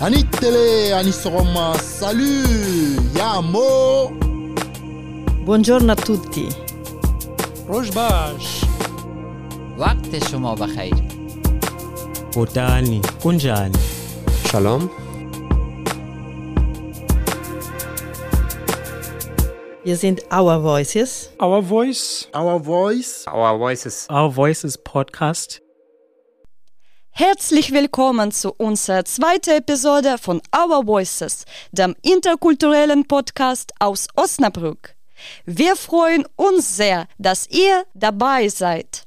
ani tele ani sɔgɔma salut ya mo Buongiorno a tutti. روشباش وقت شما بخیر Botani, kunjani? Shalom. Wir sind Our Voices. Our Voice our voice Our voices. Our Voices Podcast. Herzlich willkommen zu unserer zweiten Episode von Our Voices, dem interkulturellen Podcast aus Osnabrück. Wir freuen uns sehr, dass ihr dabei seid.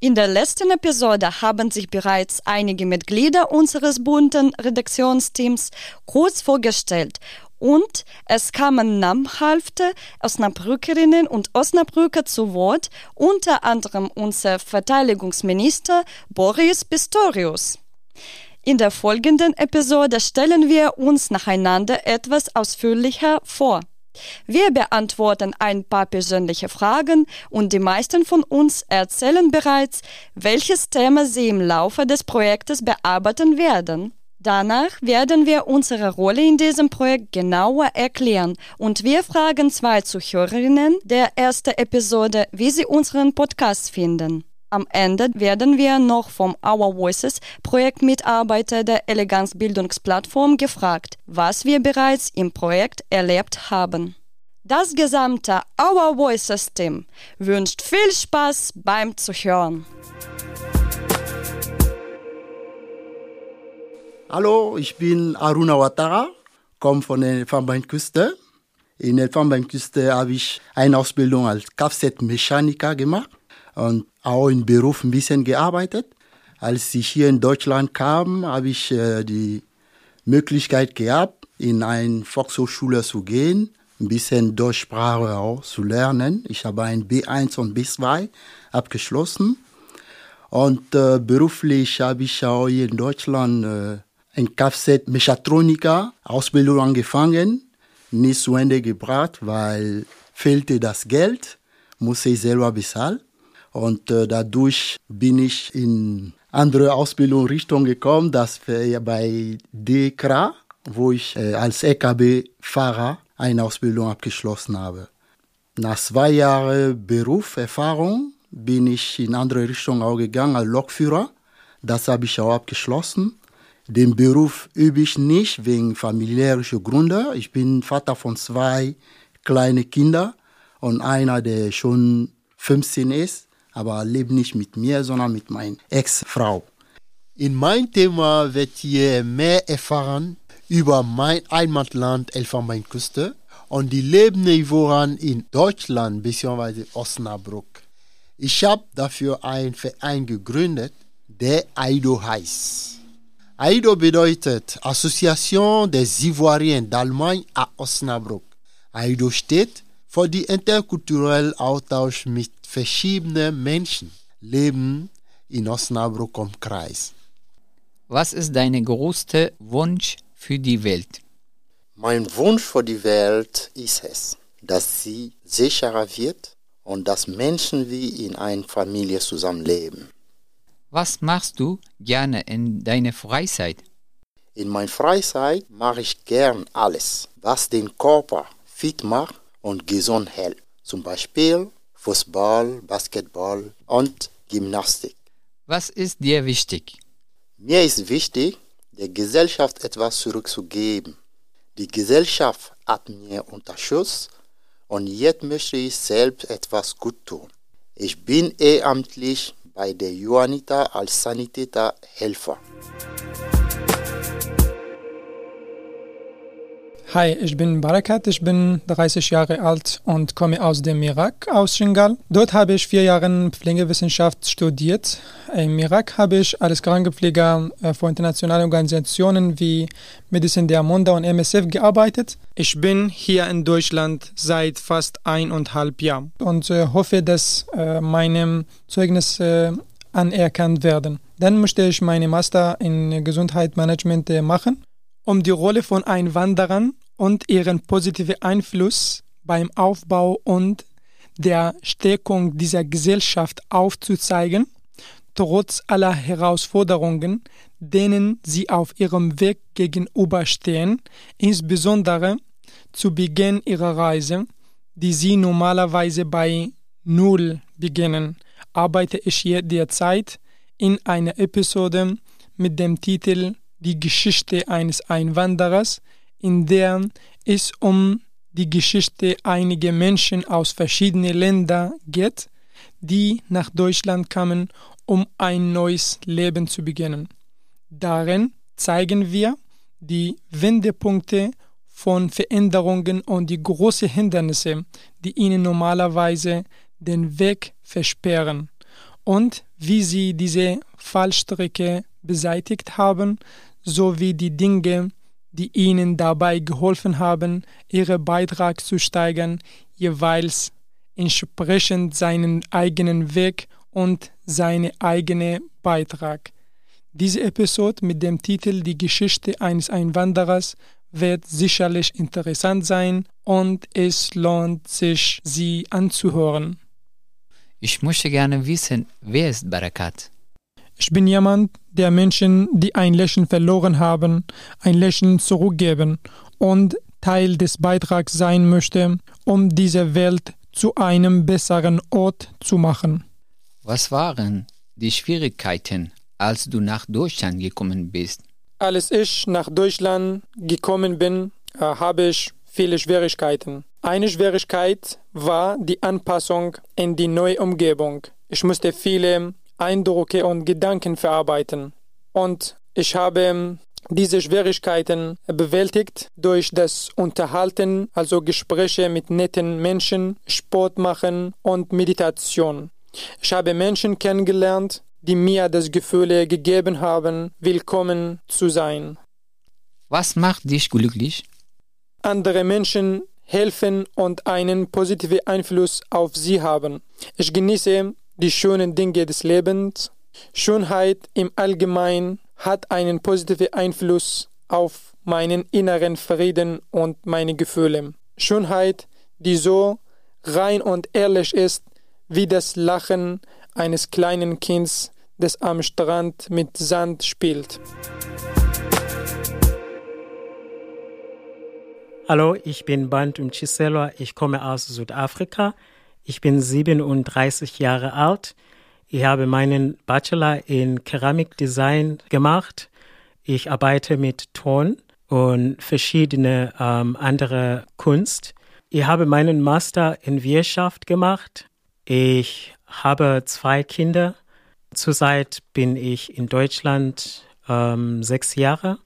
In der letzten Episode haben sich bereits einige Mitglieder unseres bunten Redaktionsteams kurz vorgestellt und es kamen namhafte Osnabrückerinnen und Osnabrücker zu Wort, unter anderem unser Verteidigungsminister Boris Pistorius. In der folgenden Episode stellen wir uns nacheinander etwas ausführlicher vor. Wir beantworten ein paar persönliche Fragen und die meisten von uns erzählen bereits, welches Thema sie im Laufe des Projektes bearbeiten werden. Danach werden wir unsere Rolle in diesem Projekt genauer erklären und wir fragen zwei Zuhörerinnen der ersten Episode, wie sie unseren Podcast finden. Am Ende werden wir noch vom Our Voices Projektmitarbeiter der Eleganz Bildungsplattform gefragt, was wir bereits im Projekt erlebt haben. Das gesamte Our Voices Team wünscht viel Spaß beim Zuhören. Hallo, ich bin Aruna Ouattara, komme von der Elfenbeinküste. In der Elfenbeinküste habe ich eine Ausbildung als Kfz-Mechaniker gemacht und auch im Beruf ein bisschen gearbeitet. Als ich hier in Deutschland kam, habe ich äh, die Möglichkeit gehabt, in eine Volkshochschule zu gehen, ein bisschen Deutschsprache auch zu lernen. Ich habe ein B1 und B2 abgeschlossen. Und äh, beruflich habe ich auch hier in Deutschland äh, ein Kfz-Mechatroniker-Ausbildung angefangen, nicht zu Ende gebracht, weil fehlte das Geld, musste ich selber bezahlen. Und äh, dadurch bin ich in andere Ausbildungsrichtung gekommen, das wäre bei DEKRA, wo ich äh, als LKW-Fahrer eine Ausbildung abgeschlossen habe. Nach zwei Jahren Berufserfahrung bin ich in andere Richtung auch gegangen als Lokführer. Das habe ich auch abgeschlossen. Den Beruf übe ich nicht wegen familiärer Gründe. Ich bin Vater von zwei kleinen Kindern und einer, der schon 15 ist, aber lebt nicht mit mir, sondern mit meiner Ex-Frau. In mein Thema wird ihr mehr erfahren über mein Heimatland Elfenbeinküste und die Lebensniveauen in Deutschland bzw. Osnabrück. Ich habe dafür einen Verein gegründet, der AIDO heißt. AIDO bedeutet Association des Ivoiriens d'Allemagne à Osnabrück. AIDO steht für die interkulturellen Austausch mit verschiedenen Menschen, leben in Osnabrück im Kreis. Was ist dein größter Wunsch für die Welt? Mein Wunsch für die Welt ist es, dass sie sicherer wird und dass Menschen wie in einer Familie zusammenleben. Was machst du gerne in deiner Freizeit? In meiner Freizeit mache ich gern alles, was den Körper fit macht und gesund hält. Zum Beispiel Fußball, Basketball und Gymnastik. Was ist dir wichtig? Mir ist wichtig, der Gesellschaft etwas zurückzugeben. Die Gesellschaft hat mir unterstützt und jetzt möchte ich selbst etwas gut tun. Ich bin ehrenamtlich ay de yoanita al sanite ta helfa. Hi, ich bin Barakat, ich bin 30 Jahre alt und komme aus dem Irak, aus Shingal. Dort habe ich vier Jahre Pflegewissenschaft studiert. Im Irak habe ich als Krankenpfleger äh, für internationale Organisationen wie Medicine der Monde und MSF gearbeitet. Ich bin hier in Deutschland seit fast eineinhalb Jahren und äh, hoffe, dass äh, meine Zeugnisse äh, anerkannt werden. Dann möchte ich meine Master in Gesundheitsmanagement äh, machen um die Rolle von Einwanderern und ihren positiven Einfluss beim Aufbau und der Stärkung dieser Gesellschaft aufzuzeigen, trotz aller Herausforderungen, denen sie auf ihrem Weg gegenüberstehen, insbesondere zu Beginn ihrer Reise, die sie normalerweise bei Null beginnen, arbeite ich hier derzeit in einer Episode mit dem Titel Die Geschichte eines Einwanderers, in der es um die Geschichte einiger Menschen aus verschiedenen Ländern geht, die nach Deutschland kamen, um ein neues Leben zu beginnen. Darin zeigen wir die Wendepunkte von Veränderungen und die großen Hindernisse, die ihnen normalerweise den Weg versperren und wie sie diese Fallstrecke beseitigt haben, sowie die Dinge, die ihnen dabei geholfen haben, ihren Beitrag zu steigern, jeweils entsprechend seinen eigenen Weg und seine eigene Beitrag. Diese Episode mit dem Titel Die Geschichte eines Einwanderers wird sicherlich interessant sein und es lohnt sich, sie anzuhören. Ich möchte gerne wissen, wer ist Barakat? Ich bin jemand, der Menschen, die ein Lächeln verloren haben, ein Lächeln zurückgeben und Teil des Beitrags sein möchte, um diese Welt zu einem besseren Ort zu machen. Was waren die Schwierigkeiten, als du nach Deutschland gekommen bist? Als ich nach Deutschland gekommen bin, äh, habe ich viele Schwierigkeiten. Eine Schwierigkeit war die Anpassung in die neue Umgebung. Ich musste viele Eindrücke und Gedanken verarbeiten. Und ich habe diese Schwierigkeiten bewältigt durch das Unterhalten, also Gespräche mit netten Menschen, Sport machen und Meditation. Ich habe Menschen kennengelernt, die mir das Gefühl gegeben haben, willkommen zu sein. Was macht dich glücklich? Andere Menschen helfen und einen positiven Einfluss auf sie haben. Ich genieße die schönen Dinge des Lebens. Schönheit im Allgemeinen hat einen positiven Einfluss auf meinen inneren Frieden und meine Gefühle. Schönheit, die so rein und ehrlich ist wie das Lachen eines kleinen Kindes, das am Strand mit Sand spielt. Hallo, ich bin Band Mchiselwa. Ich komme aus Südafrika. Ich bin 37 Jahre alt. Ich habe meinen Bachelor in Keramikdesign gemacht. Ich arbeite mit Ton und verschiedene ähm, andere Kunst. Ich habe meinen Master in Wirtschaft gemacht. Ich habe zwei Kinder. Zurzeit bin ich in Deutschland ähm, sechs Jahre.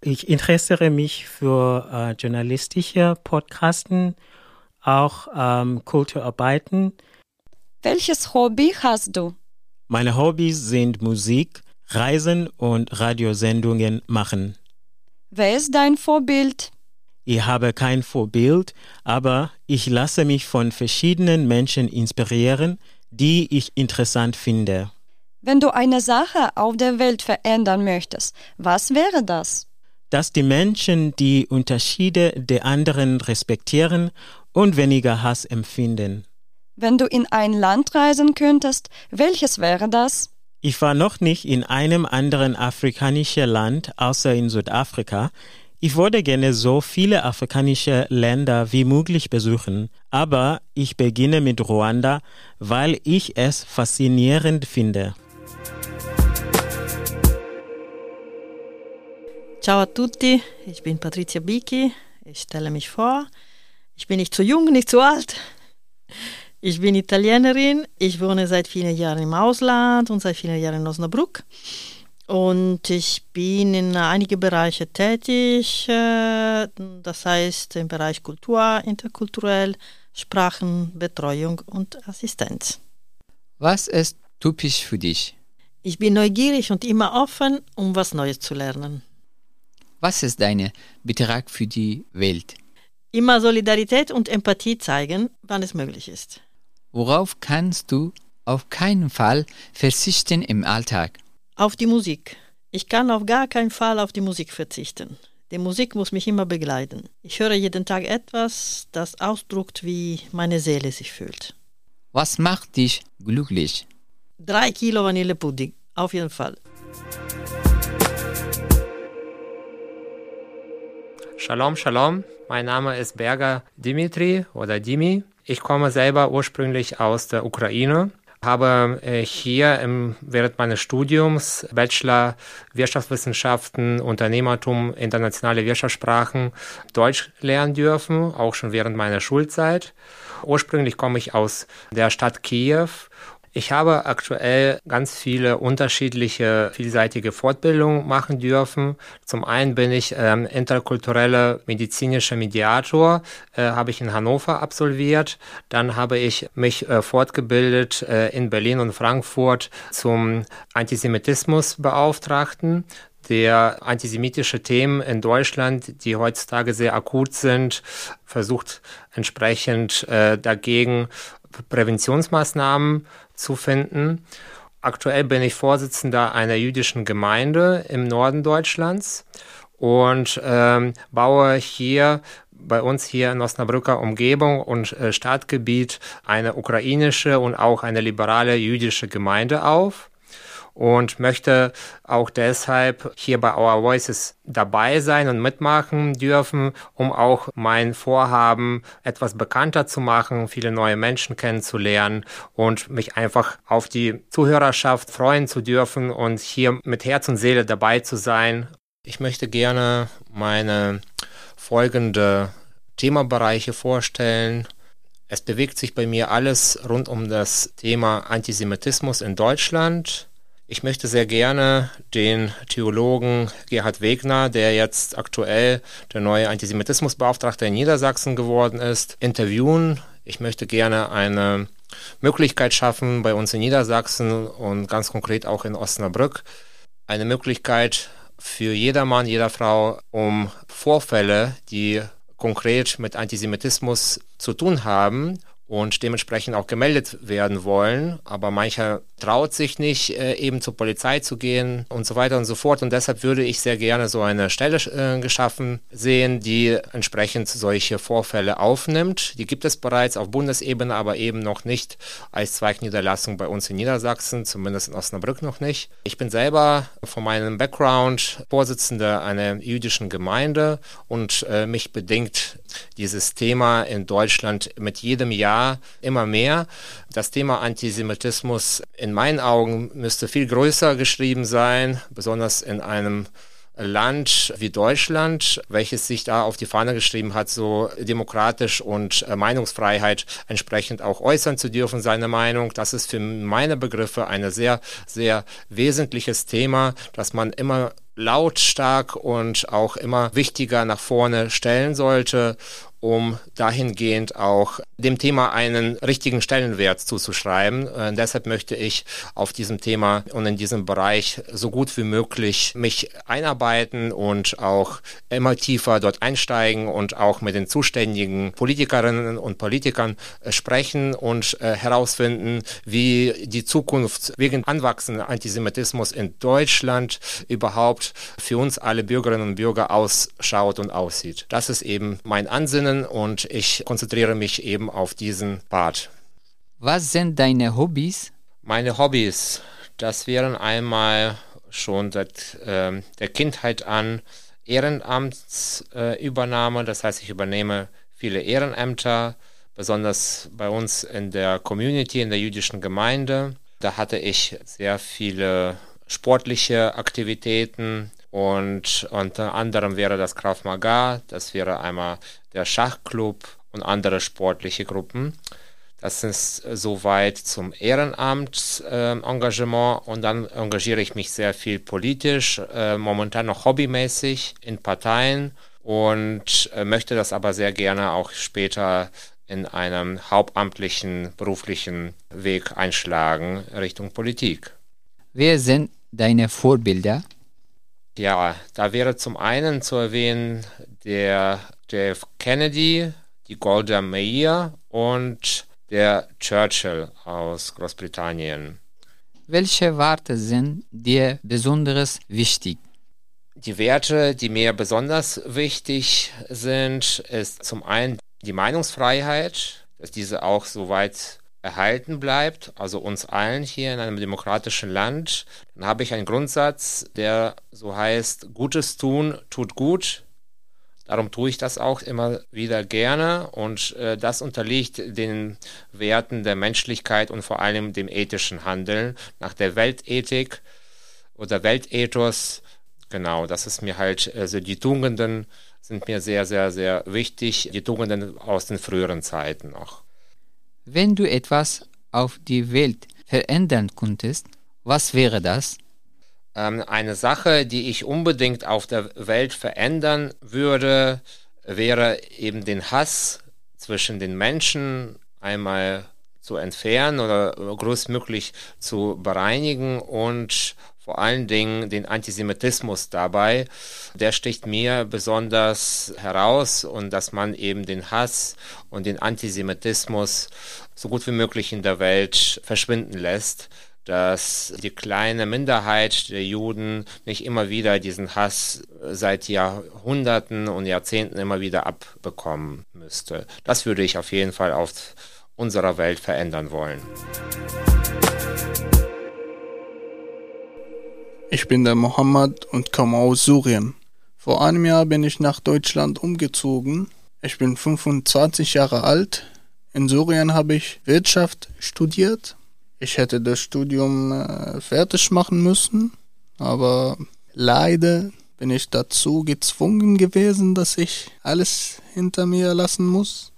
Ich interessiere mich für äh, journalistische Podcasten, auch ähm, Kulturarbeiten. Welches Hobby hast du? Meine Hobbys sind Musik, Reisen und Radiosendungen machen. Wer ist dein Vorbild? Ich habe kein Vorbild, aber ich lasse mich von verschiedenen Menschen inspirieren, die ich interessant finde. Wenn du eine Sache auf der Welt verändern möchtest, was wäre das? Dass die Menschen die Unterschiede der anderen respektieren und weniger Hass empfinden. Wenn du in ein Land reisen könntest, welches wäre das? Ich war noch nicht in einem anderen afrikanischen Land außer in Südafrika. Ich würde gerne so viele afrikanische Länder wie möglich besuchen, aber ich beginne mit Ruanda, weil ich es faszinierend finde. Ciao a tutti, ich bin Patricia Bicchi. Ich stelle mich vor. Ich bin nicht zu jung, nicht zu alt. Ich bin Italienerin. Ich wohne seit vielen Jahren im Ausland und seit vielen Jahren in Osnabrück. Und ich bin in einigen Bereichen tätig. äh, Das heißt im Bereich Kultur, interkulturell, Sprachen, Betreuung und Assistenz. Was ist typisch für dich? Ich bin neugierig und immer offen, um was Neues zu lernen. Was ist dein Beitrag für die Welt? Immer Solidarität und Empathie zeigen, wann es möglich ist. Worauf kannst du auf keinen Fall verzichten im Alltag? Auf die Musik. Ich kann auf gar keinen Fall auf die Musik verzichten. Die Musik muss mich immer begleiten. Ich höre jeden Tag etwas, das ausdrückt, wie meine Seele sich fühlt. Was macht dich glücklich? Drei Kilo Vanillepudding. Auf jeden Fall. Shalom, Shalom. Mein Name ist Berger Dimitri oder Dimi. Ich komme selber ursprünglich aus der Ukraine, habe äh, hier im, während meines Studiums Bachelor Wirtschaftswissenschaften, Unternehmertum, internationale Wirtschaftssprachen Deutsch lernen dürfen, auch schon während meiner Schulzeit. Ursprünglich komme ich aus der Stadt Kiew ich habe aktuell ganz viele unterschiedliche, vielseitige Fortbildungen machen dürfen. Zum einen bin ich ähm, interkulturelle medizinischer Mediator, äh, habe ich in Hannover absolviert. Dann habe ich mich äh, fortgebildet äh, in Berlin und Frankfurt zum Antisemitismusbeauftragten der antisemitische Themen in Deutschland, die heutzutage sehr akut sind, versucht entsprechend äh, dagegen Präventionsmaßnahmen zu finden. Aktuell bin ich Vorsitzender einer jüdischen Gemeinde im Norden Deutschlands und ähm, baue hier bei uns hier in Osnabrücker Umgebung und äh, Stadtgebiet eine ukrainische und auch eine liberale jüdische Gemeinde auf und möchte auch deshalb hier bei Our Voices dabei sein und mitmachen dürfen, um auch mein Vorhaben etwas bekannter zu machen, viele neue Menschen kennenzulernen und mich einfach auf die Zuhörerschaft freuen zu dürfen und hier mit Herz und Seele dabei zu sein. Ich möchte gerne meine folgende Themabereiche vorstellen. Es bewegt sich bei mir alles rund um das Thema Antisemitismus in Deutschland. Ich möchte sehr gerne den Theologen Gerhard Wegner, der jetzt aktuell der neue Antisemitismusbeauftragte in Niedersachsen geworden ist, interviewen. Ich möchte gerne eine Möglichkeit schaffen bei uns in Niedersachsen und ganz konkret auch in Osnabrück. Eine Möglichkeit für jedermann, jeder Frau, um Vorfälle, die konkret mit Antisemitismus zu tun haben und dementsprechend auch gemeldet werden wollen. Aber mancher traut sich nicht, äh, eben zur Polizei zu gehen und so weiter und so fort. Und deshalb würde ich sehr gerne so eine Stelle äh, geschaffen sehen, die entsprechend solche Vorfälle aufnimmt. Die gibt es bereits auf Bundesebene, aber eben noch nicht als Zweigniederlassung bei uns in Niedersachsen, zumindest in Osnabrück noch nicht. Ich bin selber von meinem Background Vorsitzender einer jüdischen Gemeinde und äh, mich bedingt dieses Thema in Deutschland mit jedem Jahr immer mehr. Das Thema Antisemitismus in meinen Augen müsste viel größer geschrieben sein, besonders in einem Land wie Deutschland, welches sich da auf die Fahne geschrieben hat, so demokratisch und äh, Meinungsfreiheit entsprechend auch äußern zu dürfen, seine Meinung. Das ist für meine Begriffe ein sehr, sehr wesentliches Thema, dass man immer lautstark und auch immer wichtiger nach vorne stellen sollte um dahingehend auch dem Thema einen richtigen Stellenwert zuzuschreiben. Äh, deshalb möchte ich auf diesem Thema und in diesem Bereich so gut wie möglich mich einarbeiten und auch immer tiefer dort einsteigen und auch mit den zuständigen Politikerinnen und Politikern äh, sprechen und äh, herausfinden, wie die Zukunft wegen anwachsenden Antisemitismus in Deutschland überhaupt für uns alle Bürgerinnen und Bürger ausschaut und aussieht. Das ist eben mein Ansinnen lernen und ich konzentriere mich eben auf diesen Part. Was sind deine Hobbys? Meine Hobbys, das wären einmal schon seit äh, der Kindheit an Ehrenamtsübernahme, äh, das heißt, ich übernehme viele Ehrenämter, besonders bei uns in der Community, in der jüdischen Gemeinde. Da hatte ich sehr viele sportliche Aktivitäten, und unter anderem wäre das Krav Maga, das wäre einmal der Schachclub und andere sportliche Gruppen. Das ist soweit zum Ehrenamtsengagement äh, und dann engagiere ich mich sehr viel politisch, äh, momentan noch hobbymäßig in Parteien und äh, möchte das aber sehr gerne auch später in einem hauptamtlichen beruflichen Weg einschlagen Richtung Politik. Wer sind deine Vorbilder? Ja, da wäre zum einen zu erwähnen der JF Kennedy, die Golda Meir und der Churchill aus Großbritannien. Welche Werte sind dir besonders wichtig? Die Werte, die mir besonders wichtig sind, ist zum einen die Meinungsfreiheit, dass diese auch so weit erhalten bleibt, also uns allen hier in einem demokratischen Land, dann habe ich einen Grundsatz, der so heißt, Gutes tun tut gut. Darum tue ich das auch immer wieder gerne und äh, das unterliegt den Werten der Menschlichkeit und vor allem dem ethischen Handeln nach der Weltethik oder Weltethos. Genau, das ist mir halt, also die Tugenden sind mir sehr, sehr, sehr wichtig, die Tugenden aus den früheren Zeiten noch. Wenn du etwas auf die Welt verändern könntest, was wäre das? Ähm, eine Sache, die ich unbedingt auf der Welt verändern würde, wäre eben den Hass zwischen den Menschen einmal zu entfernen oder größtmöglich zu bereinigen und vor allen Dingen den Antisemitismus dabei. Der sticht mir besonders heraus und dass man eben den Hass und den Antisemitismus so gut wie möglich in der Welt verschwinden lässt dass die kleine Minderheit der Juden nicht immer wieder diesen Hass seit Jahrhunderten und Jahrzehnten immer wieder abbekommen müsste. Das würde ich auf jeden Fall auf unserer Welt verändern wollen. Ich bin der Mohammed und komme aus Syrien. Vor einem Jahr bin ich nach Deutschland umgezogen. Ich bin 25 Jahre alt. In Syrien habe ich Wirtschaft studiert. Ich hätte das Studium äh, fertig machen müssen, aber leider bin ich dazu gezwungen gewesen, dass ich alles hinter mir lassen muss.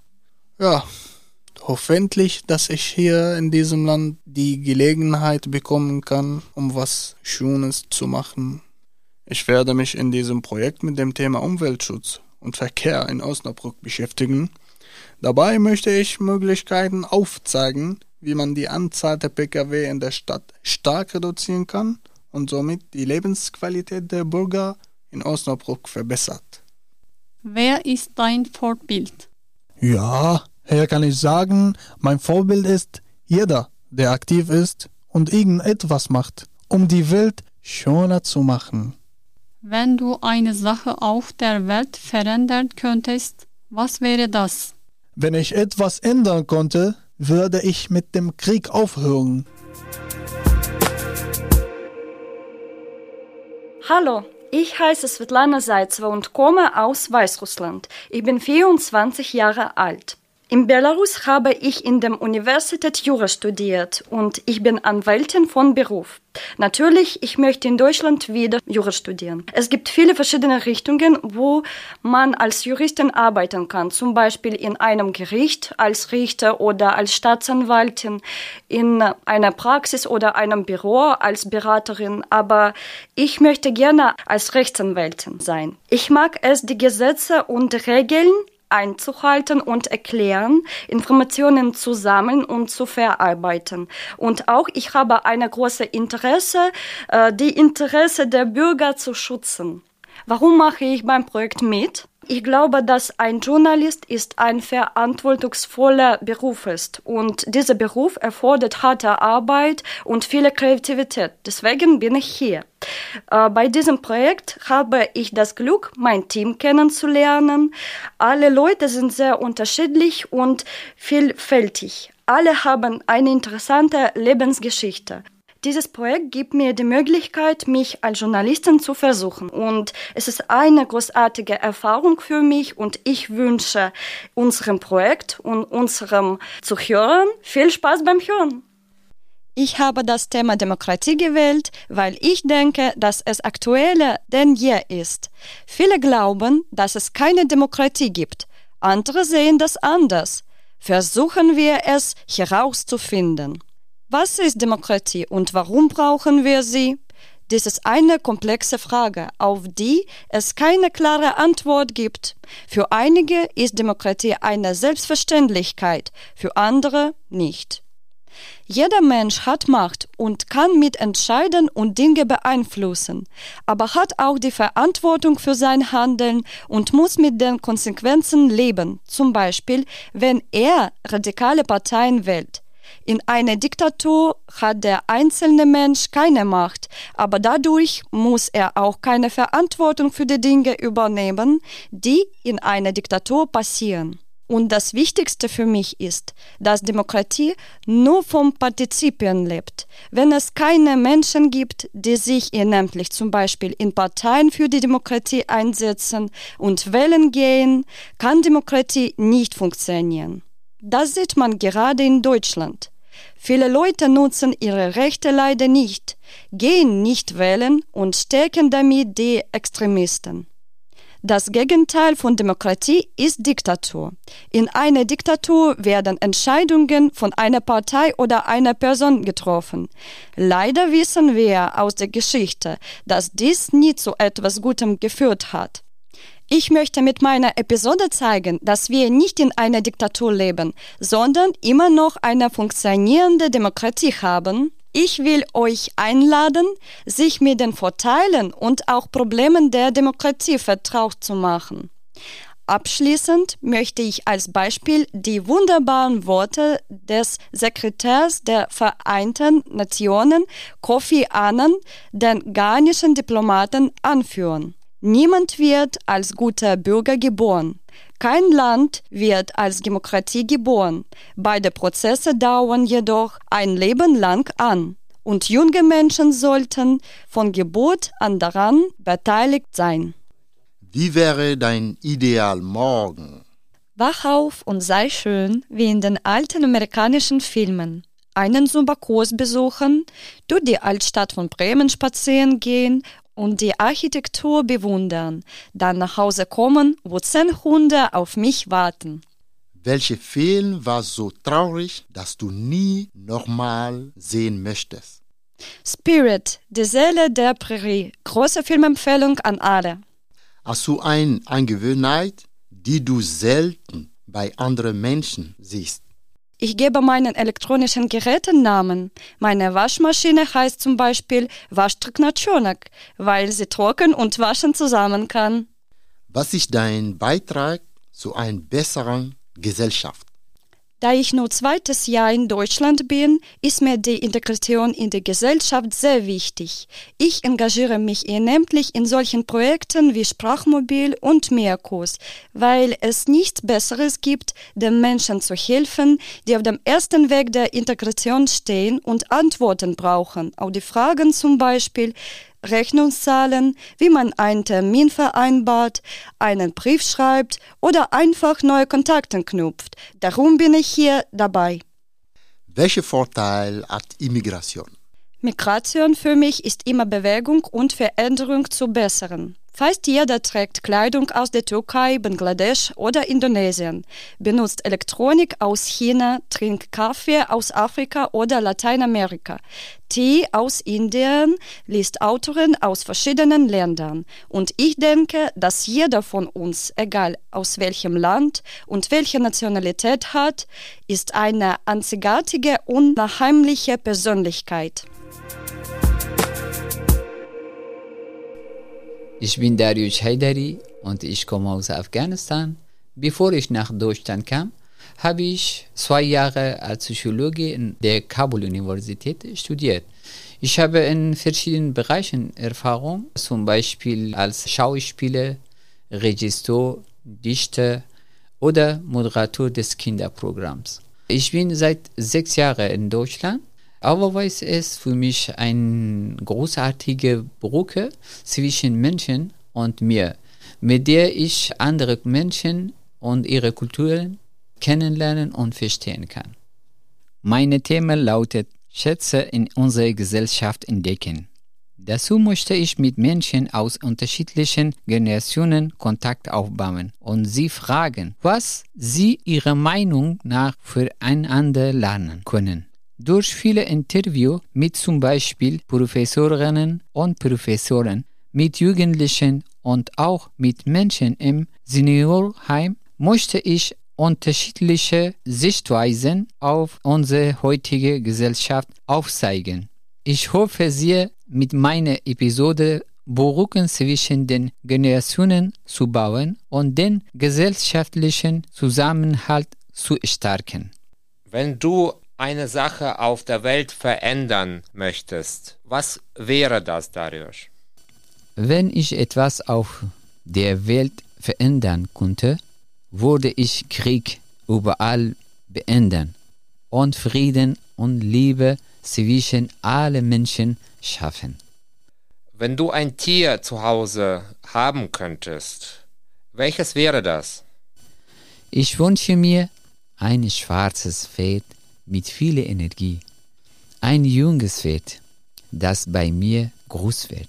Ja, hoffentlich, dass ich hier in diesem Land die Gelegenheit bekommen kann, um was Schönes zu machen. Ich werde mich in diesem Projekt mit dem Thema Umweltschutz und Verkehr in Osnabrück beschäftigen. Dabei möchte ich Möglichkeiten aufzeigen, wie man die Anzahl der Pkw in der Stadt stark reduzieren kann und somit die Lebensqualität der Bürger in Osnabrück verbessert. Wer ist dein Vorbild? Ja, hier kann ich sagen, mein Vorbild ist jeder, der aktiv ist und irgendetwas macht, um die Welt schöner zu machen. Wenn du eine Sache auf der Welt verändern könntest, was wäre das? Wenn ich etwas ändern konnte, würde ich mit dem Krieg aufhören. Hallo, ich heiße Svetlana Zaitseva und komme aus Weißrussland. Ich bin 24 Jahre alt. In Belarus habe ich in der Universität Jura studiert und ich bin Anwältin von Beruf. Natürlich, ich möchte in Deutschland wieder Jura studieren. Es gibt viele verschiedene Richtungen, wo man als Juristin arbeiten kann. Zum Beispiel in einem Gericht als Richter oder als Staatsanwaltin, in einer Praxis oder einem Büro als Beraterin. Aber ich möchte gerne als Rechtsanwältin sein. Ich mag es, die Gesetze und Regeln einzuhalten und erklären, Informationen zu sammeln und zu verarbeiten. Und auch ich habe eine große Interesse, äh, die Interesse der Bürger zu schützen. Warum mache ich beim Projekt mit? Ich glaube, dass ein Journalist ist ein verantwortungsvoller Beruf ist und dieser Beruf erfordert harte Arbeit und viele Kreativität. Deswegen bin ich hier. Äh, bei diesem Projekt habe ich das Glück, mein Team kennenzulernen. Alle Leute sind sehr unterschiedlich und vielfältig. Alle haben eine interessante Lebensgeschichte. Dieses Projekt gibt mir die Möglichkeit, mich als Journalistin zu versuchen. Und es ist eine großartige Erfahrung für mich und ich wünsche unserem Projekt und unserem Zuhörern viel Spaß beim Hören. Ich habe das Thema Demokratie gewählt, weil ich denke, dass es aktueller denn je ist. Viele glauben, dass es keine Demokratie gibt. Andere sehen das anders. Versuchen wir es herauszufinden. Was ist Demokratie und warum brauchen wir sie? Dies ist eine komplexe Frage, auf die es keine klare Antwort gibt. Für einige ist Demokratie eine Selbstverständlichkeit, für andere nicht. Jeder Mensch hat Macht und kann mitentscheiden und Dinge beeinflussen, aber hat auch die Verantwortung für sein Handeln und muss mit den Konsequenzen leben, zum Beispiel wenn er radikale Parteien wählt. In einer Diktatur hat der einzelne Mensch keine Macht, aber dadurch muss er auch keine Verantwortung für die Dinge übernehmen, die in einer Diktatur passieren. Und das Wichtigste für mich ist, dass Demokratie nur vom Partizipieren lebt. Wenn es keine Menschen gibt, die sich ehrenamtlich zum Beispiel in Parteien für die Demokratie einsetzen und wählen gehen, kann Demokratie nicht funktionieren. Das sieht man gerade in Deutschland. Viele Leute nutzen ihre Rechte leider nicht, gehen nicht wählen und stärken damit die Extremisten. Das Gegenteil von Demokratie ist Diktatur. In einer Diktatur werden Entscheidungen von einer Partei oder einer Person getroffen. Leider wissen wir aus der Geschichte, dass dies nie zu etwas Gutem geführt hat. Ich möchte mit meiner Episode zeigen, dass wir nicht in einer Diktatur leben, sondern immer noch eine funktionierende Demokratie haben, ich will euch einladen, sich mit den Vorteilen und auch Problemen der Demokratie vertraut zu machen. Abschließend möchte ich als Beispiel die wunderbaren Worte des Sekretärs der Vereinten Nationen, Kofi Annan, den ghanischen Diplomaten, anführen. Niemand wird als guter Bürger geboren. Kein Land wird als Demokratie geboren. Beide Prozesse dauern jedoch ein Leben lang an. Und junge Menschen sollten von Geburt an daran beteiligt sein. Wie wäre dein Ideal morgen? Wach auf und sei schön wie in den alten amerikanischen Filmen. Einen Superkurs besuchen, durch die Altstadt von Bremen spazieren gehen und die Architektur bewundern, dann nach Hause kommen, wo zehn Hunde auf mich warten. Welcher Film war so traurig, dass du nie nochmal sehen möchtest? Spirit, die Seele der Prärie. Große Filmempfehlung an alle. Hast du eine Angewohnheit, die du selten bei anderen Menschen siehst? Ich gebe meinen elektronischen Geräten Namen. Meine Waschmaschine heißt zum Beispiel Waschtricknatschonak, weil sie trocken und waschen zusammen kann. Was ist dein Beitrag zu einer besseren Gesellschaft? Da ich nur zweites Jahr in Deutschland bin, ist mir die Integration in die Gesellschaft sehr wichtig. Ich engagiere mich ehrenamtlich in solchen Projekten wie Sprachmobil und Mehrkurs, weil es nichts Besseres gibt, den Menschen zu helfen, die auf dem ersten Weg der Integration stehen und Antworten brauchen auf die Fragen zum Beispiel, Rechnungszahlen, wie man einen Termin vereinbart, einen Brief schreibt oder einfach neue Kontakte knüpft. Darum bin ich hier dabei. Welche Vorteil hat Immigration? Migration für mich ist immer Bewegung und Veränderung zu besseren. Fast jeder trägt Kleidung aus der Türkei, Bangladesch oder Indonesien, benutzt Elektronik aus China, trinkt Kaffee aus Afrika oder Lateinamerika, Tee aus Indien, liest Autoren aus verschiedenen Ländern. Und ich denke, dass jeder von uns, egal aus welchem Land und welche Nationalität hat, ist eine einzigartige unheimliche Persönlichkeit. Ich bin Darius Haidari und ich komme aus Afghanistan. Bevor ich nach Deutschland kam, habe ich zwei Jahre als Psychologe in der Kabul-Universität studiert. Ich habe in verschiedenen Bereichen Erfahrung, zum Beispiel als Schauspieler, Regisseur, Dichter oder Moderator des Kinderprogramms. Ich bin seit sechs Jahren in Deutschland aber es ist für mich eine großartige Brücke zwischen Menschen und mir, mit der ich andere Menschen und ihre Kulturen kennenlernen und verstehen kann. Meine Thema lautet Schätze in unserer Gesellschaft entdecken. Dazu möchte ich mit Menschen aus unterschiedlichen Generationen Kontakt aufbauen und sie fragen, was sie ihrer Meinung nach füreinander lernen können. Durch viele Interviews mit zum Beispiel Professorinnen und Professoren, mit Jugendlichen und auch mit Menschen im Seniorheim möchte ich unterschiedliche Sichtweisen auf unsere heutige Gesellschaft aufzeigen. Ich hoffe sehr, mit meiner Episode Brücken zwischen den Generationen zu bauen und den gesellschaftlichen Zusammenhalt zu stärken. Wenn du eine Sache auf der Welt verändern möchtest, was wäre das, Darius? Wenn ich etwas auf der Welt verändern könnte, würde ich Krieg überall beenden und Frieden und Liebe zwischen allen Menschen schaffen. Wenn du ein Tier zu Hause haben könntest, welches wäre das? Ich wünsche mir ein schwarzes Pferd mit viel Energie, ein junges Pferd, das bei mir groß wird.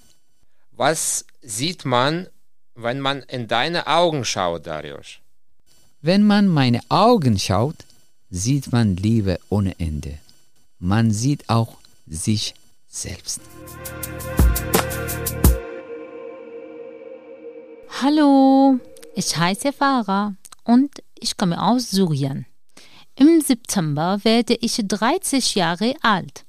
Was sieht man, wenn man in deine Augen schaut, Darius? Wenn man meine Augen schaut, sieht man Liebe ohne Ende. Man sieht auch sich selbst. Hallo, ich heiße Farah und ich komme aus Syrien. Im September werde ich 30 Jahre alt.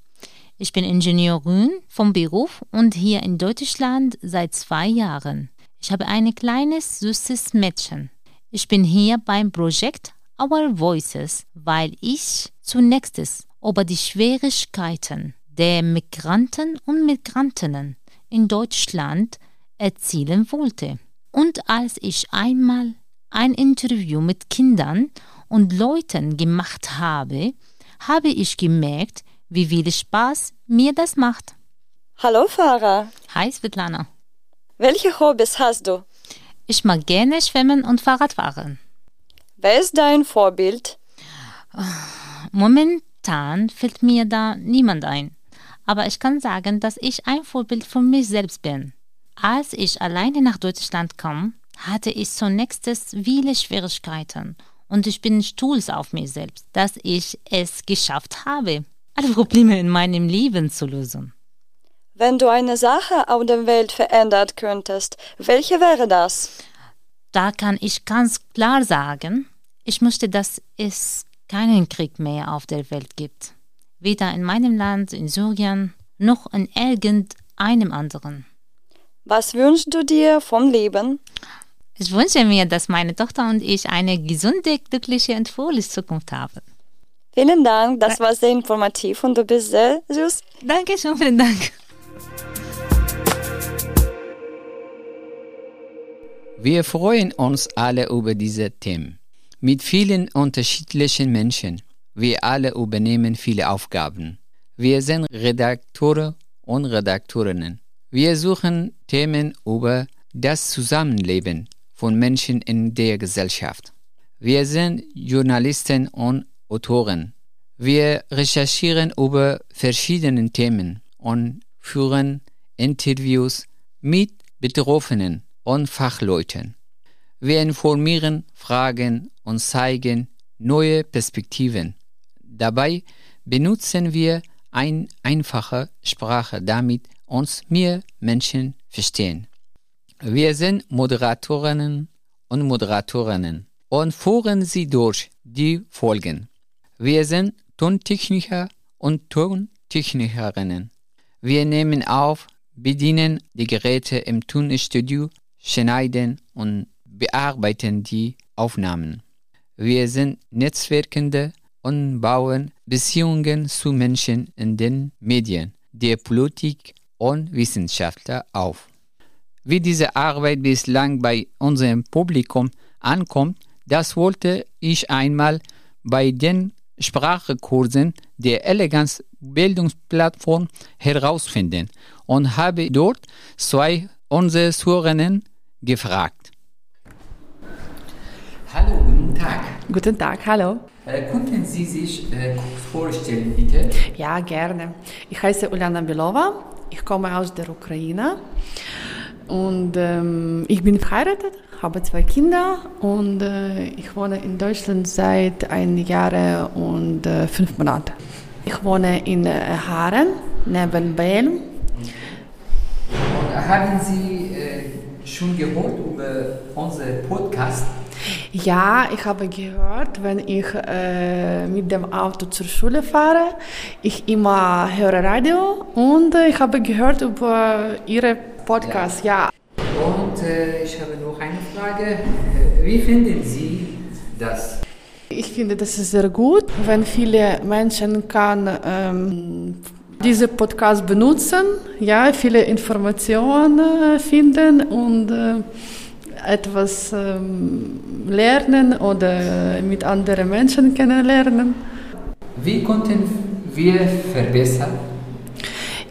Ich bin Ingenieurin vom Beruf und hier in Deutschland seit zwei Jahren. Ich habe ein kleines, süßes Mädchen. Ich bin hier beim Projekt Our Voices, weil ich zunächst über die Schwierigkeiten der Migranten und Migrantinnen in Deutschland erzählen wollte. Und als ich einmal ein Interview mit Kindern und Leuten gemacht habe, habe ich gemerkt, wie viel Spaß mir das macht. Hallo Farah. Hi Svetlana. Welche Hobbys hast du? Ich mag gerne schwimmen und Fahrradfahren. Wer ist dein Vorbild? Momentan fällt mir da niemand ein. Aber ich kann sagen, dass ich ein Vorbild von mir selbst bin. Als ich alleine nach Deutschland kam, hatte ich zunächst viele Schwierigkeiten und ich bin stolz auf mich selbst, dass ich es geschafft habe, alle Probleme in meinem Leben zu lösen. Wenn du eine Sache auf der Welt verändern könntest, welche wäre das? Da kann ich ganz klar sagen, ich möchte, dass es keinen Krieg mehr auf der Welt gibt. Weder in meinem Land, in Syrien, noch in irgendeinem anderen. Was wünschst du dir vom Leben? Ich wünsche mir, dass meine Tochter und ich eine gesunde, glückliche und frohe Zukunft haben. Vielen Dank, das war sehr informativ und du bist sehr süß. Dankeschön, vielen Dank. Wir freuen uns alle über diese Themen. Mit vielen unterschiedlichen Menschen. Wir alle übernehmen viele Aufgaben. Wir sind Redakteure und Redakteurinnen. Wir suchen Themen über das Zusammenleben von Menschen in der Gesellschaft. Wir sind Journalisten und Autoren. Wir recherchieren über verschiedene Themen und führen Interviews mit Betroffenen und Fachleuten. Wir informieren, fragen und zeigen neue Perspektiven. Dabei benutzen wir eine einfache Sprache, damit uns mehr Menschen verstehen. Wir sind Moderatorinnen und Moderatorinnen und führen sie durch die Folgen. Wir sind Tontechniker und Tontechnikerinnen. Wir nehmen auf, bedienen die Geräte im Tonstudio, schneiden und bearbeiten die Aufnahmen. Wir sind Netzwerkende und bauen Beziehungen zu Menschen in den Medien, der Politik und Wissenschaftler auf. Wie diese Arbeit bislang bei unserem Publikum ankommt, das wollte ich einmal bei den Sprachkursen der Eleganz Bildungsplattform herausfinden und habe dort zwei unserer Zuhörerinnen gefragt. Hallo, guten Tag. Guten Tag, hallo. Äh, könnten Sie sich äh, kurz vorstellen, bitte? Ja, gerne. Ich heiße Uliana Belova. Ich komme aus der Ukraine. Und ähm, ich bin verheiratet, habe zwei Kinder und äh, ich wohne in Deutschland seit ein Jahr und äh, fünf Monaten. Ich wohne in äh, Haaren, neben Belm. Und haben Sie äh, schon gehört über unseren Podcast? Ja, ich habe gehört, wenn ich äh, mit dem Auto zur Schule fahre, ich immer höre Radio und äh, ich habe gehört über Ihre Podcast, ja. Und äh, ich habe noch eine Frage. Äh, Wie finden Sie das? Ich finde, das ist sehr gut, wenn viele Menschen kann ähm, diese Podcast benutzen, ja, viele Informationen äh, finden und äh, etwas ähm, lernen oder mit anderen Menschen kennenlernen. Wie konnten wir verbessern?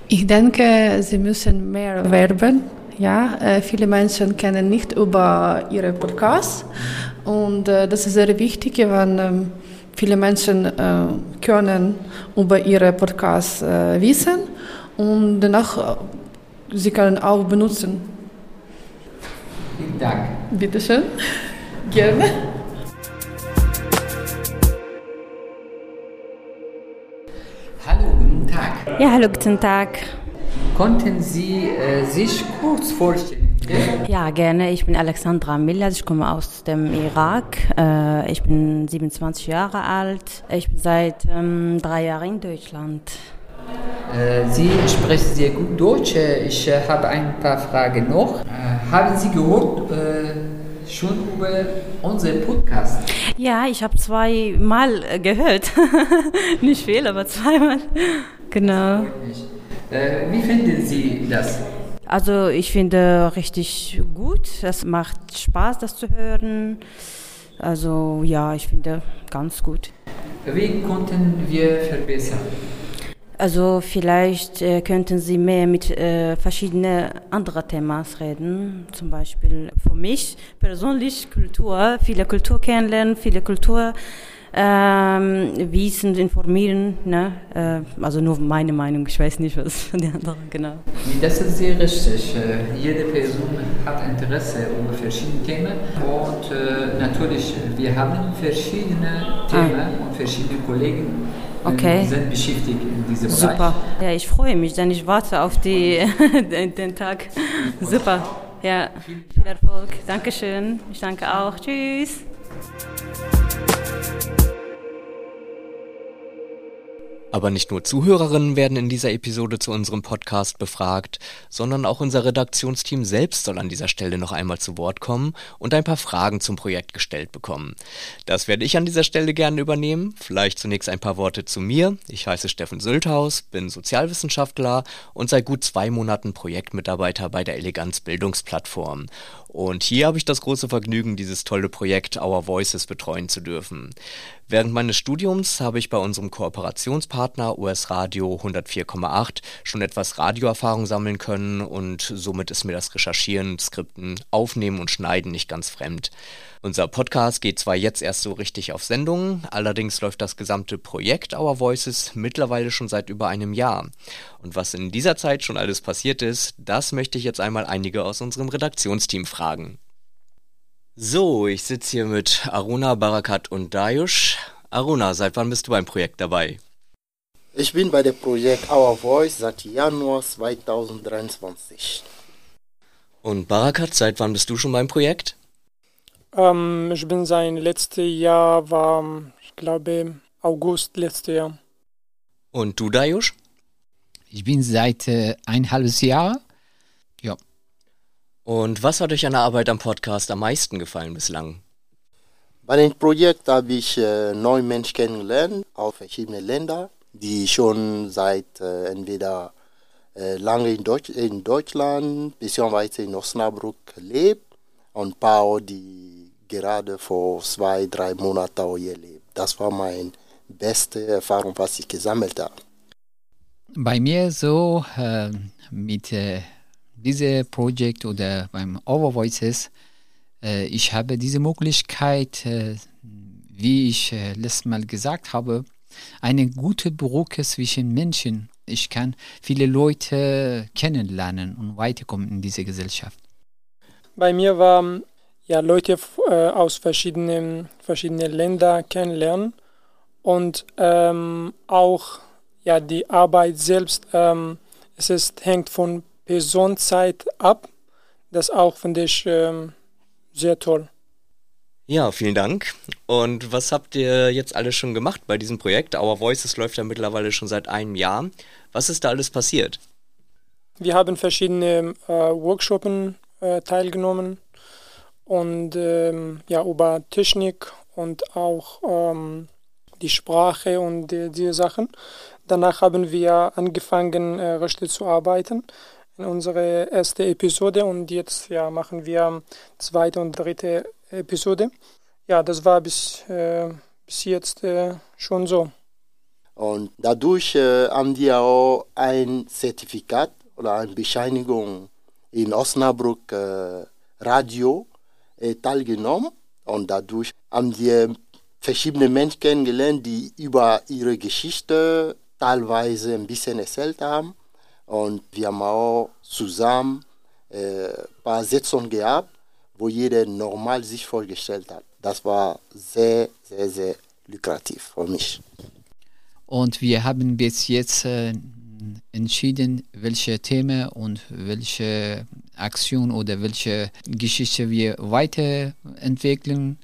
Ich denke, sie müssen mehr werben. Ja, äh, viele Menschen kennen nicht über ihre Podcasts und äh, das ist sehr wichtig, wenn ähm, viele Menschen äh, können über ihre Podcasts wissen und danach sie können auch benutzen. Vielen Dank. Bitte schön. Gerne. Ja, hallo, guten Tag. Konnten Sie äh, sich kurz vorstellen? Ja, gerne. Ich bin Alexandra Millas. Ich komme aus dem Irak. Äh, ich bin 27 Jahre alt. Ich bin seit ähm, drei Jahren in Deutschland. Äh, Sie sprechen sehr gut Deutsch. Äh, Ich habe ein paar Fragen noch. Haben Sie gehört schon über unseren Podcast? Ja, ich habe zweimal gehört. Nicht viel, aber zweimal. Genau. Äh, wie finden Sie das? Also ich finde richtig gut. Es macht Spaß, das zu hören. Also ja, ich finde ganz gut. Wie konnten wir verbessern? Also vielleicht äh, könnten Sie mehr mit äh, verschiedenen anderen Themen reden. Zum Beispiel für mich persönlich Kultur, viele Kultur kennenlernen, viele Kultur ähm, wissen, informieren. Ne? Äh, also nur meine Meinung, ich weiß nicht, was von den anderen genau. Das ist sehr richtig. Äh, Jede Person hat Interesse über verschiedene Themen und äh, natürlich, wir haben verschiedene Themen und verschiedene Kollegen, äh, Okay. die sind beschäftigt in diesem Bereich. Super. Ja, ich freue mich, denn ich warte auf die, den, den Tag. Super. Ja, viel Erfolg. Dankeschön. Ich danke auch. Tschüss. Thank you. Aber nicht nur Zuhörerinnen werden in dieser Episode zu unserem Podcast befragt, sondern auch unser Redaktionsteam selbst soll an dieser Stelle noch einmal zu Wort kommen und ein paar Fragen zum Projekt gestellt bekommen. Das werde ich an dieser Stelle gerne übernehmen. Vielleicht zunächst ein paar Worte zu mir. Ich heiße Steffen Sülthaus, bin Sozialwissenschaftler und seit gut zwei Monaten Projektmitarbeiter bei der Eleganz Bildungsplattform. Und hier habe ich das große Vergnügen, dieses tolle Projekt Our Voices betreuen zu dürfen. Während meines Studiums habe ich bei unserem Kooperationspartner US Radio 104,8 schon etwas Radioerfahrung sammeln können und somit ist mir das Recherchieren, Skripten, Aufnehmen und Schneiden nicht ganz fremd. Unser Podcast geht zwar jetzt erst so richtig auf Sendung, allerdings läuft das gesamte Projekt Our Voices mittlerweile schon seit über einem Jahr. Und was in dieser Zeit schon alles passiert ist, das möchte ich jetzt einmal einige aus unserem Redaktionsteam fragen. So, ich sitze hier mit Aruna, Barakat und Dayush. Aruna, seit wann bist du beim Projekt dabei? Ich bin bei dem Projekt Our Voice seit Januar 2023. Und Barakat, seit wann bist du schon beim Projekt? Ähm, ich bin sein letztes Jahr war, ich glaube, August letztes Jahr. Und du, Dayush? Ich bin seit äh, ein halbes Jahr. Und was hat euch an der Arbeit am Podcast am meisten gefallen bislang? Bei dem Projekt habe ich äh, neue Menschen kennengelernt aus verschiedenen Ländern, die schon seit äh, entweder äh, lange in, Deutsch, in Deutschland bzw. in Osnabrück leben und ein paar, die gerade vor zwei, drei Monaten hier leben. Das war meine beste Erfahrung, was ich gesammelt habe. Bei mir so äh, mit äh, diesem Projekt oder beim Over Voices, äh, ich habe diese Möglichkeit, äh, wie ich äh, letztes Mal gesagt habe, eine gute Brücke zwischen Menschen. Ich kann viele Leute kennenlernen und weiterkommen in dieser Gesellschaft. Bei mir waren ja Leute äh, aus verschiedenen, verschiedenen Ländern kennenlernen und ähm, auch ja die Arbeit selbst. Ähm, es ist, hängt von Personenzeit ab. Das auch finde ich ähm, sehr toll. Ja, vielen Dank. Und was habt ihr jetzt alles schon gemacht bei diesem Projekt? Our Voices läuft ja mittlerweile schon seit einem Jahr. Was ist da alles passiert? Wir haben verschiedene äh, Workshops äh, teilgenommen und ähm, ja über Technik und auch ähm, die Sprache und die, diese Sachen. Danach haben wir angefangen, äh, richtig zu arbeiten. In unsere erste Episode und jetzt ja, machen wir zweite und dritte Episode. Ja, das war bis, äh, bis jetzt äh, schon so. Und dadurch äh, haben wir auch ein Zertifikat oder eine Bescheinigung in Osnabrück äh, Radio äh, teilgenommen. Und dadurch haben wir verschiedene Menschen kennengelernt, die über ihre Geschichte teilweise ein bisschen erzählt haben. Und wir haben auch zusammen äh, ein paar Sitzungen gehabt, wo jeder normal sich vorgestellt hat. Das war sehr, sehr, sehr lukrativ für mich. Und wir haben bis jetzt äh, entschieden, welche Themen und welche Aktion oder welche Geschichte wir weiterentwickeln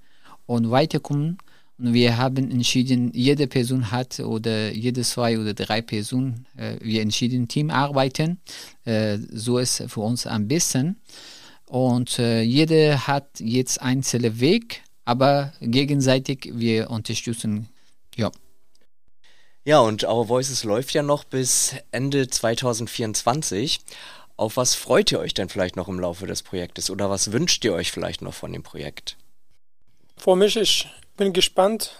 und weiterkommen. Und wir haben entschieden, jede Person hat oder jede zwei oder drei Personen, äh, wir entschieden Team arbeiten. Äh, so ist für uns am besten. Und äh, jeder hat jetzt einzelne Weg, aber gegenseitig wir unterstützen. Ja. Ja, und Our Voices läuft ja noch bis Ende 2024. Auf was freut ihr euch denn vielleicht noch im Laufe des Projektes oder was wünscht ihr euch vielleicht noch von dem Projekt? Für mich, ich bin gespannt,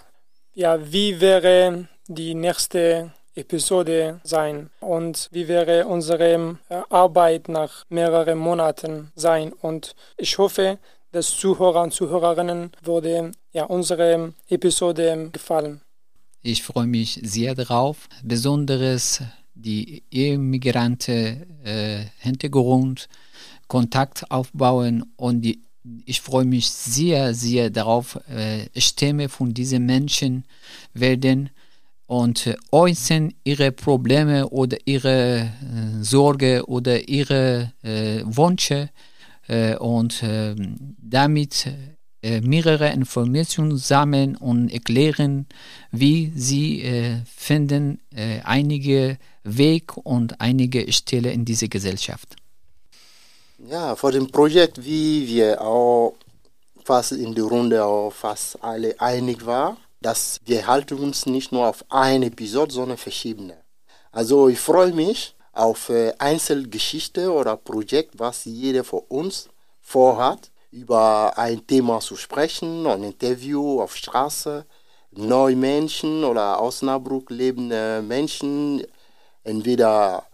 ja, wie wäre die nächste Episode sein und wie wäre unsere äh, Arbeit nach mehreren Monaten sein. Und ich hoffe, dass Zuhörer und Zuhörerinnen würde ja unsere Episode gefallen. Ich freue mich sehr darauf, besonders die Immigranten äh, Hintergrund Kontakt aufbauen und die ich freue mich sehr, sehr darauf, äh, Stimme von diesen Menschen werden und äußern ihre Probleme oder ihre äh, Sorge oder ihre äh, Wünsche äh, und äh, damit äh, mehrere Informationen sammeln und erklären, wie sie äh, finden äh, einige Weg und einige Stelle in dieser Gesellschaft. Ja, vor dem Projekt, wie wir auch fast in der Runde auch fast alle einig waren, dass wir halten uns nicht nur auf eine Episode, sondern verschiedene. Also ich freue mich auf äh, Einzelgeschichte oder Projekt, was jeder von uns vorhat, über ein Thema zu sprechen, ein Interview auf Straße, neue Menschen oder Osnabrück lebende Menschen, entweder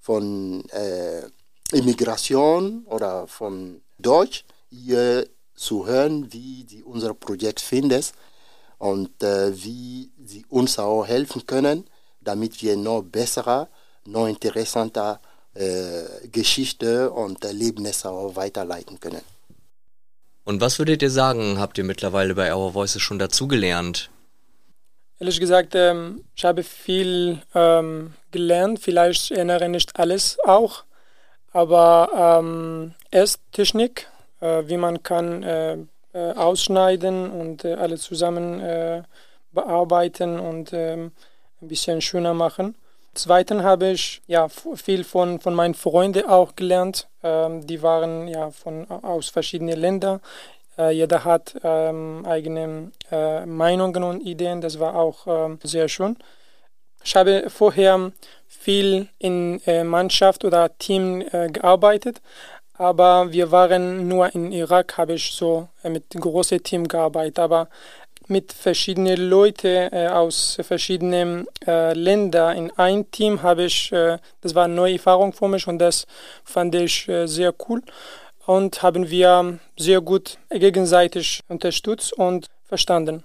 von äh, Immigration oder von Deutsch hier zu hören, wie sie unser Projekt finden und äh, wie sie uns auch helfen können, damit wir noch bessere, noch interessanter äh, Geschichte und Erlebnisse auch weiterleiten können. Und was würdet ihr sagen, habt ihr mittlerweile bei Our Voices schon dazugelernt? Ehrlich gesagt, ähm, ich habe viel ähm, gelernt, vielleicht erinnere nicht alles auch, aber ähm, Esstechnik, äh, wie man kann äh, äh, ausschneiden und äh, alles zusammen äh, bearbeiten und ähm, ein bisschen schöner machen. Zweitens habe ich ja viel von, von meinen Freunden auch gelernt. Ähm, die waren ja von aus verschiedenen Ländern. Äh, jeder hat ähm, eigene äh, Meinungen und Ideen. Das war auch ähm, sehr schön. Ich habe vorher viel in äh, Mannschaft oder Team äh, gearbeitet, aber wir waren nur in Irak, habe ich so äh, mit großem Team gearbeitet, aber mit verschiedenen Leuten aus verschiedenen Ländern in ein Team habe ich, das war eine neue Erfahrung für mich und das fand ich sehr cool und haben wir sehr gut gegenseitig unterstützt und verstanden.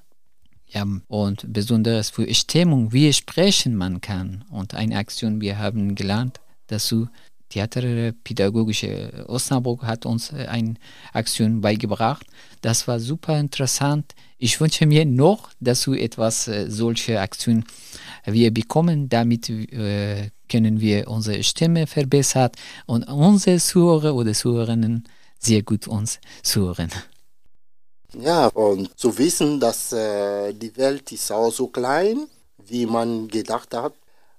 Ja, und besonders für Stimmung, wie sprechen man kann. Und eine Aktion, wir haben gelernt, dazu Theaterpädagogische Osnabrück hat uns eine Aktion beigebracht. Das war super interessant. Ich wünsche mir noch dazu etwas solche Aktionen wir bekommen. Damit äh, können wir unsere Stimme verbessern und unsere Zuhörer oder Zuhörerinnen sehr gut uns zuhören. Ja, und zu wissen, dass äh, die Welt ist auch so klein, wie man gedacht hat,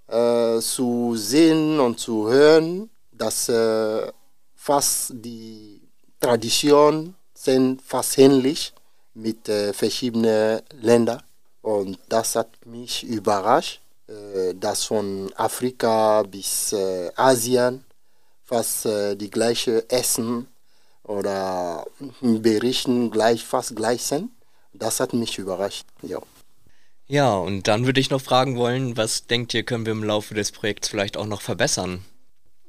äh, zu sehen und zu hören, dass äh, fast die Traditionen sind fast ähnlich mit äh, verschiedenen Ländern. Und das hat mich überrascht, äh, dass von Afrika bis äh, Asien fast äh, die gleiche Essen oder Berichten gleich, fast gleich sind. Das hat mich überrascht. Ja. Ja, und dann würde ich noch fragen wollen, was denkt ihr, können wir im Laufe des Projekts vielleicht auch noch verbessern?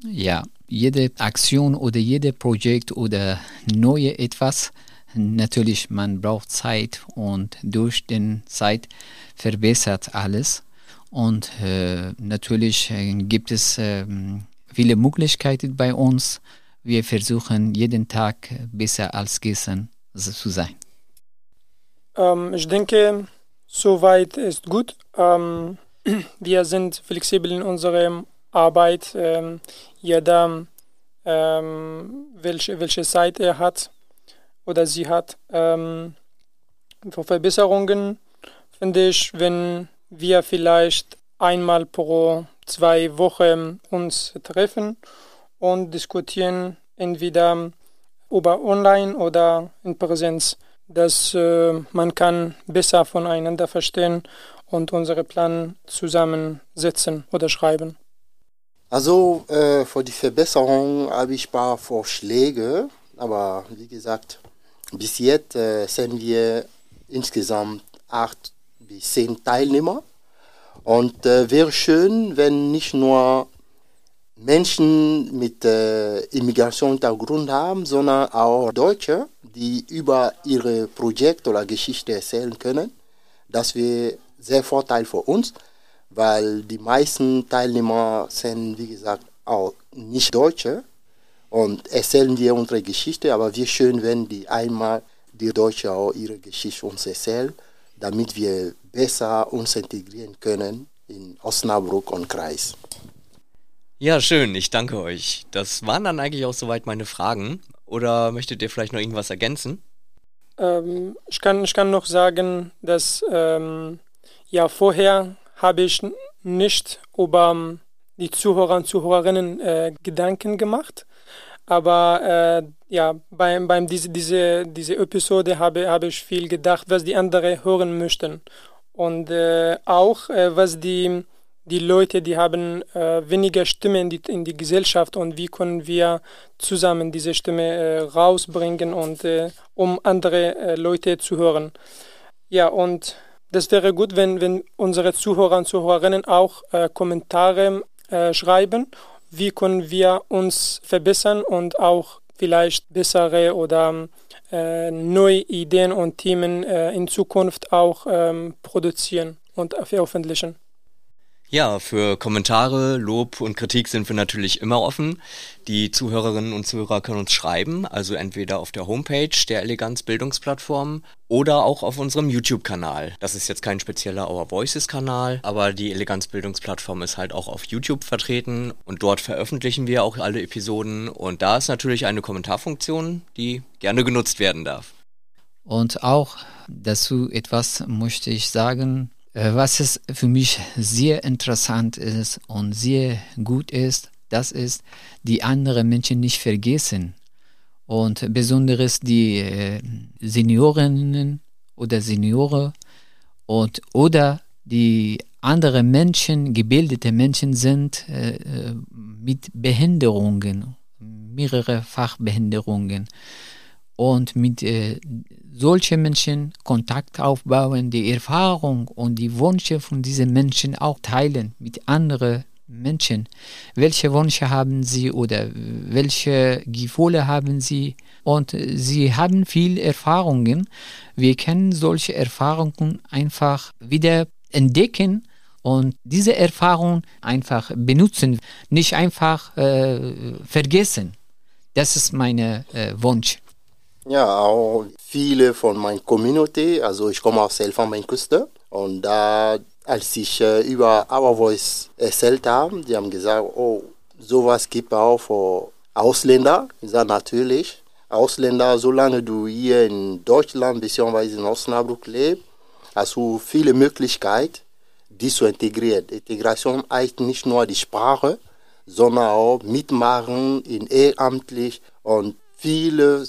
Ja, jede Aktion oder jedes Projekt oder neue etwas, natürlich man braucht Zeit und durch den Zeit verbessert alles und äh, natürlich äh, gibt es äh, viele Möglichkeiten bei uns. Wir versuchen jeden Tag besser als gestern zu sein. Ähm, ich denke, soweit ist gut. Ähm, wir sind flexibel in unserer Arbeit. Ähm, jeder, ähm, welche, welche Zeit er hat oder sie hat. Ähm, für Verbesserungen finde ich, wenn wir vielleicht einmal pro zwei Wochen uns treffen und diskutieren, entweder über online oder in Präsenz, dass äh, man kann besser voneinander verstehen und unsere Plan zusammensetzen oder schreiben. Also äh, für die Verbesserung habe ich ein paar Vorschläge, aber wie gesagt, bis jetzt äh, sind wir insgesamt acht bis zehn Teilnehmer und äh, wäre schön, wenn nicht nur Menschen mit äh, Immigrationshintergrund haben, sondern auch Deutsche, die über ihre Projekte oder Geschichte erzählen können. Das wäre sehr Vorteil für uns, weil die meisten Teilnehmer sind, wie gesagt, auch nicht Deutsche und erzählen wir unsere Geschichte, aber wir schön, wenn die einmal die Deutsche auch ihre Geschichte uns erzählen, damit wir besser uns integrieren können in Osnabrück und Kreis. Ja, schön, ich danke euch. Das waren dann eigentlich auch soweit meine Fragen. Oder möchtet ihr vielleicht noch irgendwas ergänzen? Ähm, ich, kann, ich kann noch sagen, dass ähm, ja vorher habe ich nicht über die Zuhörer und Zuhörerinnen äh, Gedanken gemacht. Aber äh, ja, beim, beim diese, diese, diese Episode habe, habe ich viel gedacht, was die anderen hören möchten. Und äh, auch, äh, was die, die Leute, die haben äh, weniger Stimme in die, in die Gesellschaft und wie können wir zusammen diese Stimme äh, rausbringen und äh, um andere äh, Leute zu hören. Ja, und das wäre gut, wenn, wenn unsere Zuhörer und Zuhörerinnen auch Kommentare schreiben wie können wir uns verbessern und auch vielleicht bessere oder äh, neue Ideen und Themen äh, in Zukunft auch ähm, produzieren und veröffentlichen. Ja, für Kommentare, Lob und Kritik sind wir natürlich immer offen. Die Zuhörerinnen und Zuhörer können uns schreiben, also entweder auf der Homepage der Eleganz Bildungsplattform oder auch auf unserem YouTube-Kanal. Das ist jetzt kein spezieller Our Voices-Kanal, aber die Eleganz Bildungsplattform ist halt auch auf YouTube vertreten und dort veröffentlichen wir auch alle Episoden und da ist natürlich eine Kommentarfunktion, die gerne genutzt werden darf. Und auch dazu etwas möchte ich sagen, was es für mich sehr interessant ist und sehr gut ist, das ist, die anderen Menschen nicht vergessen. Und besonders die äh, Seniorinnen oder Senioren und, oder die andere Menschen, gebildete Menschen sind äh, mit Behinderungen, mehrere Fachbehinderungen und mit äh, solchen Menschen Kontakt aufbauen, die Erfahrung und die Wünsche von diesen Menschen auch teilen mit anderen Menschen. Welche Wünsche haben sie oder welche Gefühle haben sie? Und sie haben viele Erfahrungen. Wir können solche Erfahrungen einfach wieder entdecken und diese Erfahrung einfach benutzen, nicht einfach äh, vergessen. Das ist mein äh, Wunsch. Ja, auch viele von meiner Community, also ich komme aus Elfenbeinküste und da, als ich äh, über Our Voice erzählt habe, die haben gesagt, oh, sowas gibt auch für Ausländer. Ich sage natürlich, Ausländer, solange du hier in Deutschland bzw. in Osnabrück lebst, hast du viele Möglichkeiten, die zu integrieren. Integration heißt nicht nur die Sprache, sondern auch mitmachen in ehrenamtlich und viele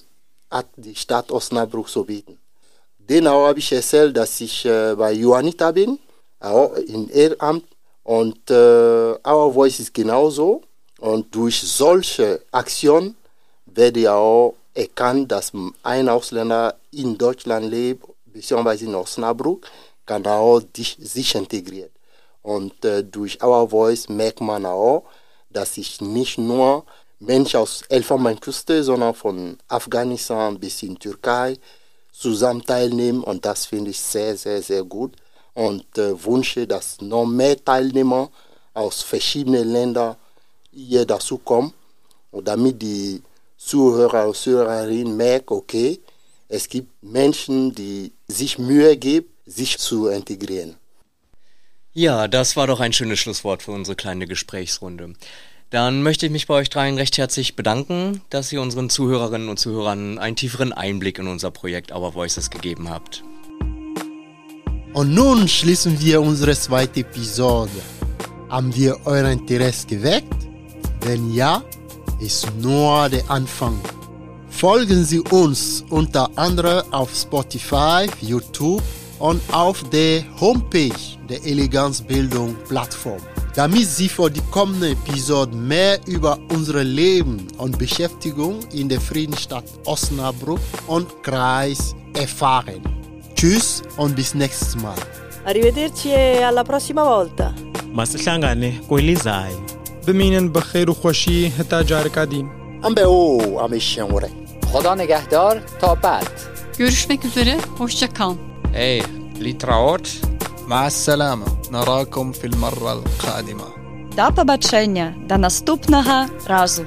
hat die Stadt Osnabrück zu bieten. Dennoch habe ich erzählt, dass ich äh, bei Johannita bin, auch in Ehrenamt. Und äh, Our Voice ist genauso. Und durch solche Aktionen werde ja auch erkannt, dass ein Ausländer in Deutschland lebt, beziehungsweise in Osnabrück, kann auch sich integrieren. Und äh, durch Our Voice merkt man auch, dass sich nicht nur Menschen aus Elfenbeinküste, sondern von Afghanistan bis in Türkei zusammen teilnehmen. Und das finde ich sehr, sehr, sehr gut. Und äh, wünsche, dass noch mehr Teilnehmer aus verschiedenen Ländern hier dazu kommen. Und damit die Zuhörer und Zuhörerinnen merken, okay, es gibt Menschen, die sich Mühe geben, sich zu integrieren. Ja, das war doch ein schönes Schlusswort für unsere kleine Gesprächsrunde. Dann möchte ich mich bei euch dreien recht herzlich bedanken, dass ihr unseren Zuhörerinnen und Zuhörern einen tieferen Einblick in unser Projekt Our Voices gegeben habt. Und nun schließen wir unsere zweite Episode. Haben wir euer Interesse geweckt? Wenn ja, ist nur der Anfang. Folgen Sie uns unter anderem auf Spotify, YouTube und auf der Homepage der Eleganzbildung Plattform, damit Sie für die kommenden Episoden mehr über unser Leben und Beschäftigung in der Friedensstadt Osnabrück und Kreis erfahren. Tschüss und bis nächstes Mal. Arrivederci e alla prossima volta. masihlangane kwelizayo بمینن بخیر و خوشی تا جارکا دین ام به او امیشن خدا نگهدار تا بعد Görüşmek üzere, hoşça kal. Ey, Litraot, مع السلامة نراكم في المرة القادمة До побачення, до наступного разу.